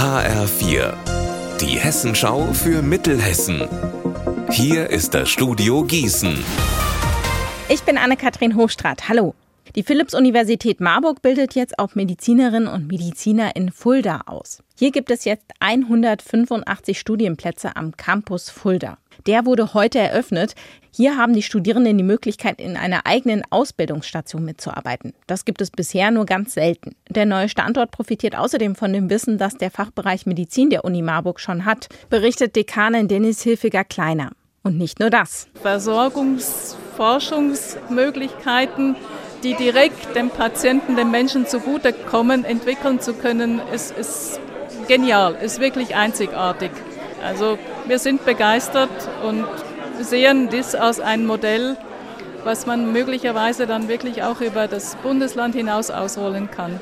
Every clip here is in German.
HR4, die Hessenschau für Mittelhessen. Hier ist das Studio Gießen. Ich bin Anne-Kathrin Hochstrat. Hallo. Die Philipps-Universität Marburg bildet jetzt auch Medizinerinnen und Mediziner in Fulda aus. Hier gibt es jetzt 185 Studienplätze am Campus Fulda. Der wurde heute eröffnet. Hier haben die Studierenden die Möglichkeit, in einer eigenen Ausbildungsstation mitzuarbeiten. Das gibt es bisher nur ganz selten. Der neue Standort profitiert außerdem von dem Wissen, das der Fachbereich Medizin der Uni Marburg schon hat, berichtet Dekanin Dennis Hilfiger Kleiner. Und nicht nur das. Versorgungsforschungsmöglichkeiten, die direkt dem Patienten, dem Menschen zugutekommen, entwickeln zu können, ist, ist genial, ist wirklich einzigartig. Also wir sind begeistert und sehen dies als ein Modell, was man möglicherweise dann wirklich auch über das Bundesland hinaus ausrollen kann.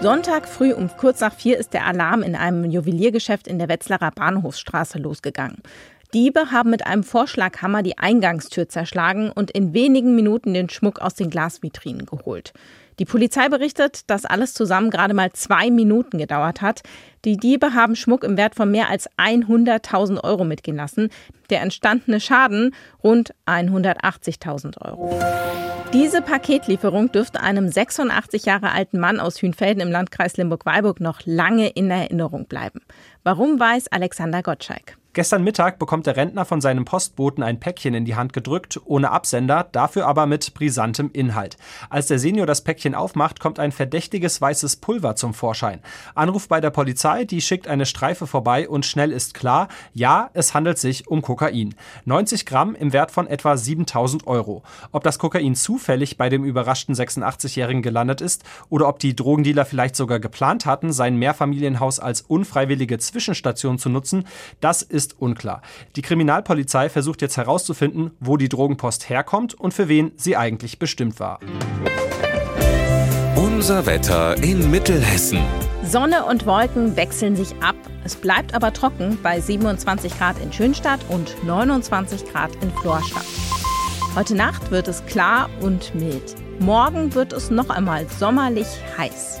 Sonntag früh um kurz nach vier ist der Alarm in einem Juweliergeschäft in der Wetzlarer Bahnhofsstraße losgegangen. Diebe haben mit einem Vorschlaghammer die Eingangstür zerschlagen und in wenigen Minuten den Schmuck aus den Glasvitrinen geholt. Die Polizei berichtet, dass alles zusammen gerade mal zwei Minuten gedauert hat. Die Diebe haben Schmuck im Wert von mehr als 100.000 Euro mitgehen lassen. Der entstandene Schaden rund 180.000 Euro. Diese Paketlieferung dürfte einem 86 Jahre alten Mann aus Hünfelden im Landkreis Limburg-Weilburg noch lange in Erinnerung bleiben. Warum weiß Alexander Gottschalk? Gestern Mittag bekommt der Rentner von seinem Postboten ein Päckchen in die Hand gedrückt, ohne Absender, dafür aber mit brisantem Inhalt. Als der Senior das Päckchen aufmacht, kommt ein verdächtiges weißes Pulver zum Vorschein. Anruf bei der Polizei, die schickt eine Streife vorbei und schnell ist klar, ja, es handelt sich um Kokain. 90 Gramm im Wert von etwa 7000 Euro. Ob das Kokain zufällig bei dem überraschten 86-Jährigen gelandet ist oder ob die Drogendealer vielleicht sogar geplant hatten, sein Mehrfamilienhaus als unfreiwillige Zwischenstation zu nutzen, das ist ist unklar. Die Kriminalpolizei versucht jetzt herauszufinden, wo die Drogenpost herkommt und für wen sie eigentlich bestimmt war. Unser Wetter in Mittelhessen. Sonne und Wolken wechseln sich ab. Es bleibt aber trocken bei 27 Grad in Schönstadt und 29 Grad in Florstadt. Heute Nacht wird es klar und mild. Morgen wird es noch einmal sommerlich heiß.